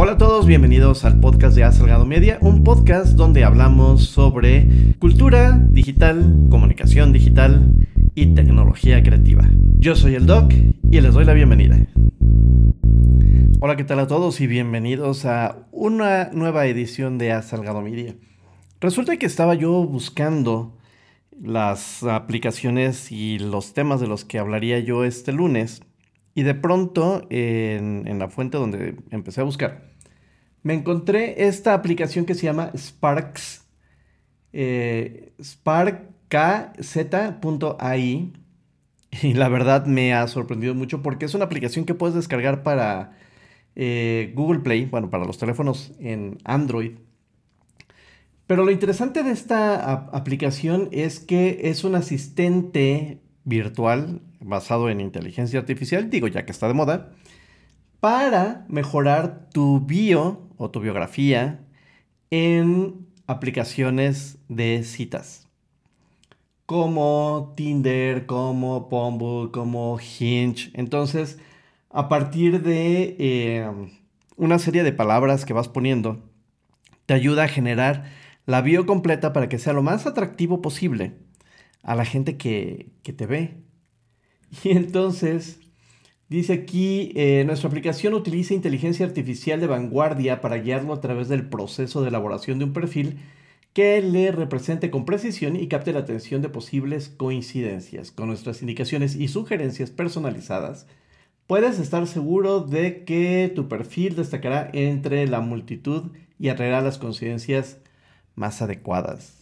Hola a todos, bienvenidos al podcast de A Salgado Media, un podcast donde hablamos sobre cultura digital, comunicación digital y tecnología creativa. Yo soy el Doc y les doy la bienvenida. Hola, ¿qué tal a todos y bienvenidos a una nueva edición de A Salgado Media? Resulta que estaba yo buscando las aplicaciones y los temas de los que hablaría yo este lunes y de pronto en, la fuente donde empecé a buscar me encontré esta aplicación que se llama Sparks, eh, sparkz.ai y la verdad me ha sorprendido mucho porque es una aplicación que puedes descargar para eh, Google Play, bueno, para los teléfonos en Android. Pero lo interesante de esta aplicación es que es un asistente virtual basado en inteligencia artificial, digo ya que está de moda, para mejorar tu bio o tu biografía en aplicaciones de citas. Como Tinder, como Bumble, como Hinge. Entonces, a partir de eh, una serie de palabras que vas poniendo, te ayuda a generar la bio completa para que sea lo más atractivo posible a la gente que, que te ve. Y entonces Dice aquí, eh, nuestra aplicación utiliza inteligencia artificial de vanguardia para guiarlo a través del proceso de elaboración de un perfil que le represente con precisión y capte la atención de posibles coincidencias. Con nuestras indicaciones y sugerencias personalizadas, puedes estar seguro de que tu perfil destacará entre la multitud y atraerá las coincidencias más adecuadas.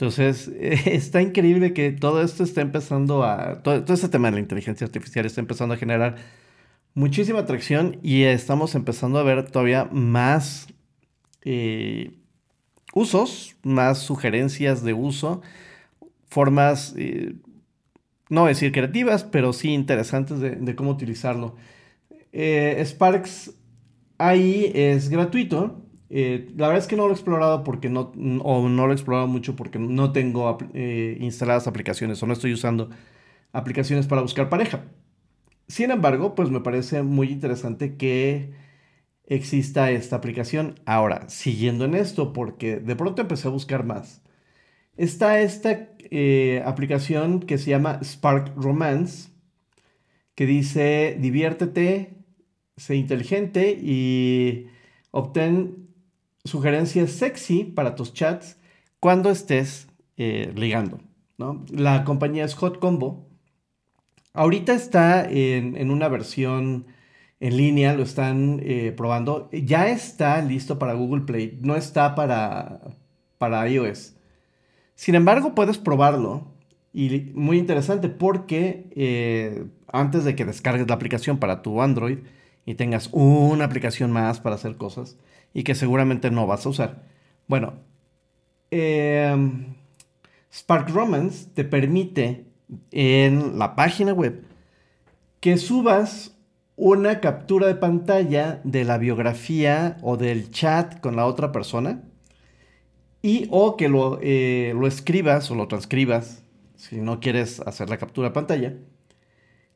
Entonces, está increíble que todo esto está empezando a, todo, este tema de la inteligencia artificial está empezando a generar muchísima atracción y estamos empezando a ver todavía más eh, usos, más sugerencias de uso, formas, eh, no decir creativas, pero sí interesantes de, cómo utilizarlo. Eh, Sparks ahí es gratuito eh, la verdad es que no lo he explorado porque no, o no lo he explorado mucho porque no tengo eh, instaladas aplicaciones o no estoy usando aplicaciones para buscar pareja. Sin embargo, pues me parece muy interesante que exista esta aplicación. Ahora, siguiendo en esto, porque de pronto empecé a buscar más, está esta eh, aplicación que se llama Spark Romance, que dice diviértete, sé inteligente y obtén sugerencias sexy para tus chats cuando estés eh, ligando. ¿no? La compañía es Hot Combo. Ahorita está en, una versión en línea, lo están eh, probando. Ya está listo para Google Play, no está para, para iOS. Sin embargo, puedes probarlo. Y muy interesante porque eh, antes de que descargues la aplicación para tu Android y tengas una aplicación más para hacer cosas, y que seguramente no vas a usar. Bueno, em, Spark Romance te permite en la página web que subas una captura de pantalla de la biografía o del chat con la otra persona y o que lo, eh, lo escribas o lo transcribas si no quieres hacer la captura de pantalla.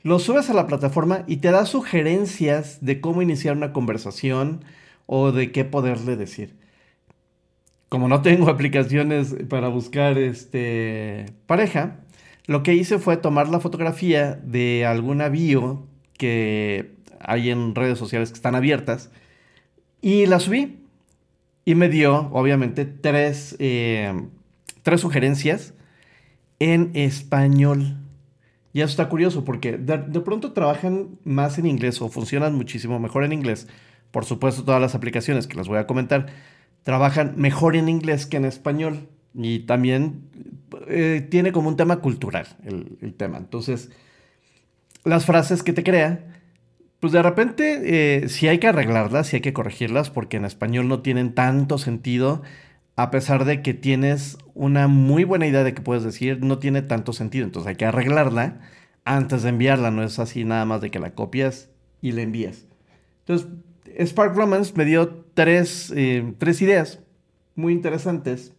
Lo subes a la plataforma y te da sugerencias de cómo iniciar una conversación, o de qué poderle decir. Como no tengo aplicaciones para buscar este, pareja, lo que hice fue tomar la fotografía de alguna bio que hay en redes sociales que están abiertas y la subí. Y me dio, obviamente, tres, eh, tres sugerencias en español. Y eso está curioso porque de, de, pronto trabajan más en inglés o funcionan muchísimo mejor en inglés por supuesto, todas las aplicaciones que les voy a comentar trabajan mejor en inglés que en español. Y también eh, tiene como un tema cultural el, tema. Entonces, las frases que te crea, pues de repente eh, sí hay que arreglarlas, sí hay que corregirlas, porque en español no tienen tanto sentido, a pesar de que tienes una muy buena idea de que puedes decir, no tiene tanto sentido. Entonces hay que arreglarla antes de enviarla, no es así nada más de que la copias y la envías. Entonces, Spark Romance me dio tres, eh, tres ideas muy interesantes.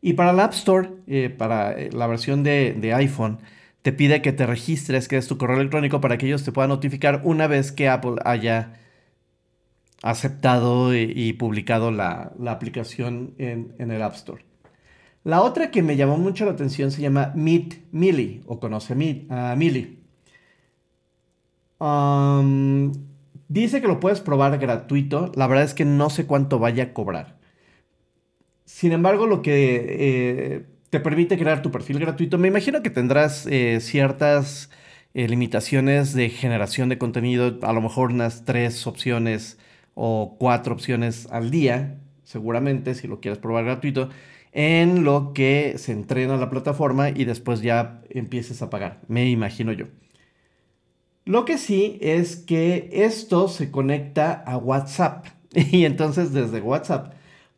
Y para la App Store, eh, para eh, la versión de, iPhone, te pide que te registres, que es tu correo electrónico, para que ellos te puedan notificar una vez que Apple haya aceptado y, publicado la, aplicación en, el App Store. La otra que me llamó mucho la atención se llama Meet Millie o conoce a Millie. Um, dice que lo puedes probar gratuito. La verdad es que no sé cuánto vaya a cobrar. Sin embargo, lo que eh, te permite crear tu perfil gratuito, me imagino que tendrás eh, ciertas eh, limitaciones de generación de contenido, a lo mejor unas tres opciones o cuatro opciones al día, seguramente, si lo quieres probar gratuito, en lo que se entrena la plataforma y después ya empieces a pagar, me imagino yo. Lo que sí es que esto se conecta a WhatsApp y entonces desde WhatsApp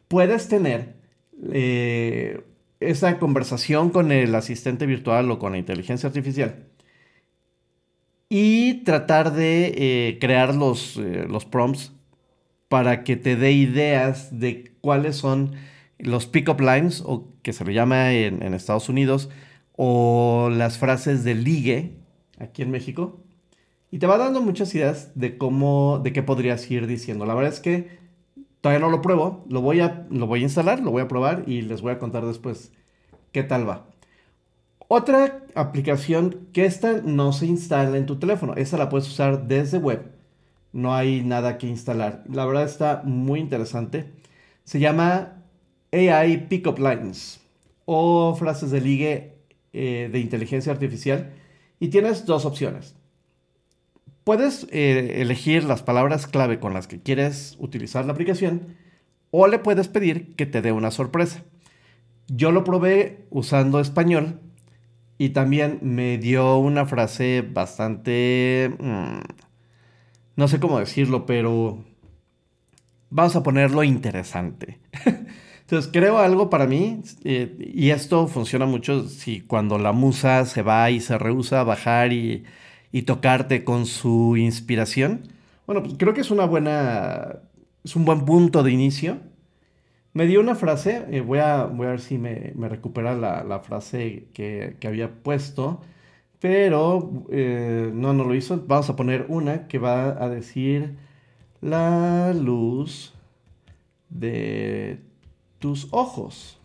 puedes tener eh, esa conversación con el asistente virtual o con la inteligencia artificial y tratar de eh, crear los, eh, los prompts para que te dé ideas de cuáles son los pick-up lines, o que se le llama en, Estados Unidos, o las frases de ligue aquí en México. Y te va dando muchas ideas de cómo, de qué podrías ir diciendo. La verdad es que todavía no lo pruebo, lo voy a, lo voy a instalar, lo voy a probar y les voy a contar después qué tal va. Otra aplicación que esta no se instala en tu teléfono, esa la puedes usar desde web. No hay nada que instalar. La verdad está muy interesante. Se llama AI Pickup Lines o frases de ligue eh, de inteligencia artificial y tienes dos opciones. Puedes eh, elegir las palabras clave con las que quieres utilizar la aplicación o le puedes pedir que te dé una sorpresa. Yo lo probé usando español y también me dio una frase bastante... Mm, no sé cómo decirlo, pero... Vamos a ponerlo interesante. Entonces creo algo para mí, eh, y esto funciona mucho si cuando la musa se va y se rehúsa a bajar y, tocarte con su inspiración. Bueno, pues creo que es una buena, es un buen punto de inicio me dio una frase, eh, voy, a, voy a ver si me, recupera la, frase que, había puesto, pero eh, no, no lo hizo. Vamos a poner una que va a decir la luz de tus ojos.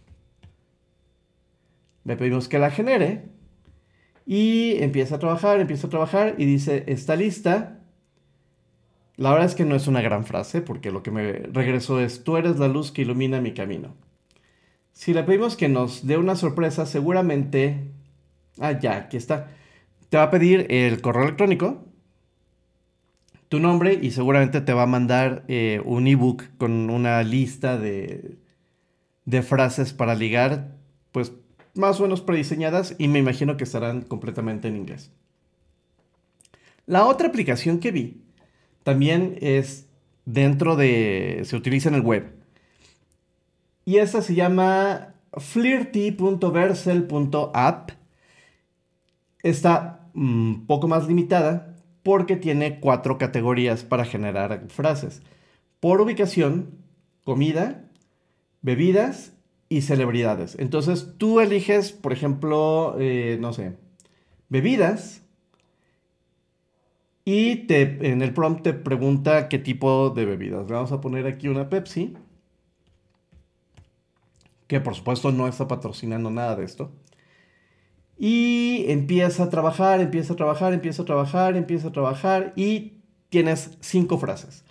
Le pedimos que la genere y empieza a trabajar, empieza a trabajar y dice, está lista la verdad es que no es una gran frase porque lo que me regresó es, tú eres la luz que ilumina mi camino. Si le pedimos que nos dé una sorpresa, seguramente... Ah, ya, aquí está. Te va a pedir el correo electrónico, tu nombre y seguramente te va a mandar eh, un ebook con una lista de, de frases para ligar, pues más o menos prediseñadas y me imagino que estarán completamente en inglés. La otra aplicación que vi también es dentro de, se utiliza en el web. Y esta se llama flirty.versel.app. Está un poco más limitada porque tiene cuatro categorías para generar frases. Por ubicación, comida, bebidas y celebridades. Entonces tú eliges, por ejemplo, eh, no sé, bebidas, y te, en el prompt te pregunta qué tipo de bebidas. Le vamos a poner aquí una Pepsi. Que por supuesto no está patrocinando nada de esto. Y empieza a trabajar, empieza a trabajar, empieza a trabajar, empieza a trabajar. Y tienes cinco frases.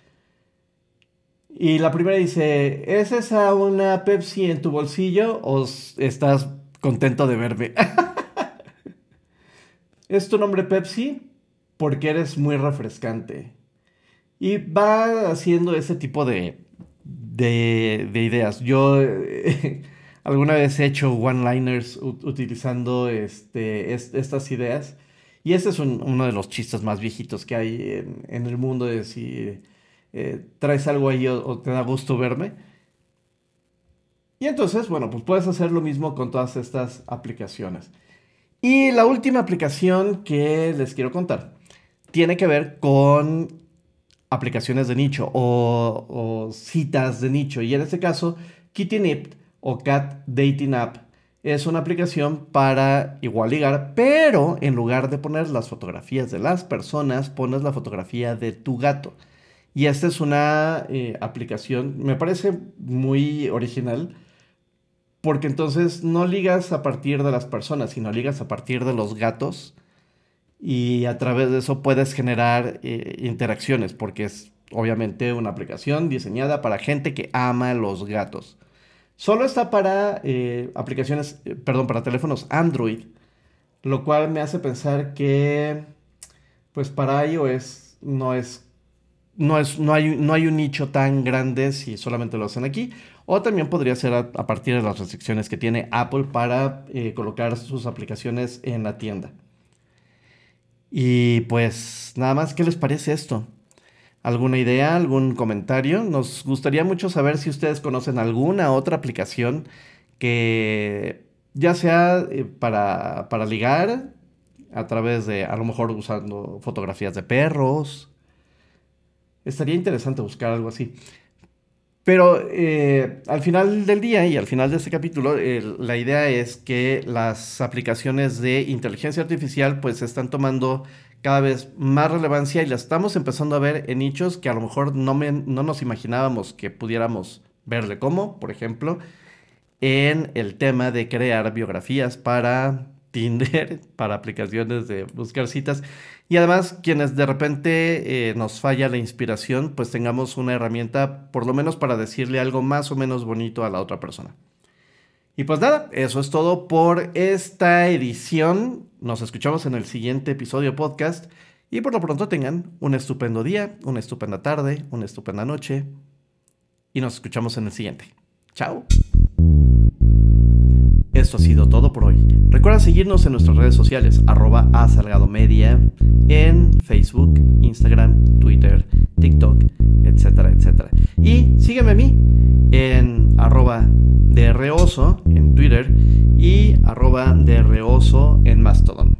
Y la primera dice, ¿es esa una Pepsi en tu bolsillo o estás contento de verme? ¿Es tu nombre Pepsi? porque eres muy refrescante. Y va haciendo ese tipo de, de, ideas. Yo alguna vez he hecho one-liners utilizando este, estas ideas. Y ese es uno de los chistes más viejitos que hay en, el mundo de si eh, traes algo ahí o, te da gusto verme. Y entonces, bueno, pues puedes hacer lo mismo con todas estas aplicaciones. Y la última aplicación que les quiero contar tiene que ver con aplicaciones de nicho o, citas de nicho. Y en este caso, Kitty o Cat Dating App es una aplicación para igual ligar, pero en lugar de poner las fotografías de las personas, pones la fotografía de tu gato. Y esta es una eh, aplicación, me parece muy original, porque entonces no ligas a partir de las personas, sino ligas a partir de los gatos. Y a través de eso puedes generar eh, interacciones, porque es obviamente una aplicación diseñada para gente que ama los gatos. Solo está para eh, aplicaciones, perdón, para teléfonos Android, lo cual me hace pensar que, pues para iOS no es, no es, no hay, no hay un nicho tan grande si solamente lo hacen aquí. O también podría ser a, partir de las restricciones que tiene Apple para eh, colocar sus aplicaciones en la tienda. Y pues nada más, ¿qué les parece esto? alguna idea, algún comentario. Nos gustaría mucho saber si ustedes conocen alguna otra aplicación que ya sea eh, para, para ligar a través de, a lo mejor usando fotografías de perros. Estaría interesante buscar algo así. Pero eh, al final del día y al final de este capítulo, la idea es que las aplicaciones de inteligencia artificial pues están tomando cada vez más relevancia y la estamos empezando a ver en nichos que a lo mejor no, no nos imaginábamos que pudiéramos verle como, por ejemplo, en el tema de crear biografías para Tinder, para aplicaciones de buscar citas. Y además, quienes de repente eh, nos falla la inspiración, pues tengamos una herramienta, por lo menos para decirle algo más o menos bonito a la otra persona. Y pues nada, eso es todo por esta edición. Nos escuchamos en el siguiente episodio podcast. Y por lo pronto tengan un estupendo día, una estupenda tarde, una estupenda noche. Y nos escuchamos en el siguiente. Chao esto ha sido todo por hoy. Recuerda seguirnos en nuestras redes sociales, arroba a Salgado Media, en Facebook, Instagram, Twitter, TikTok, etcétera, etcétera. Y sígueme a mí en arroba de Reoso en Twitter y arroba de Reoso en Mastodon.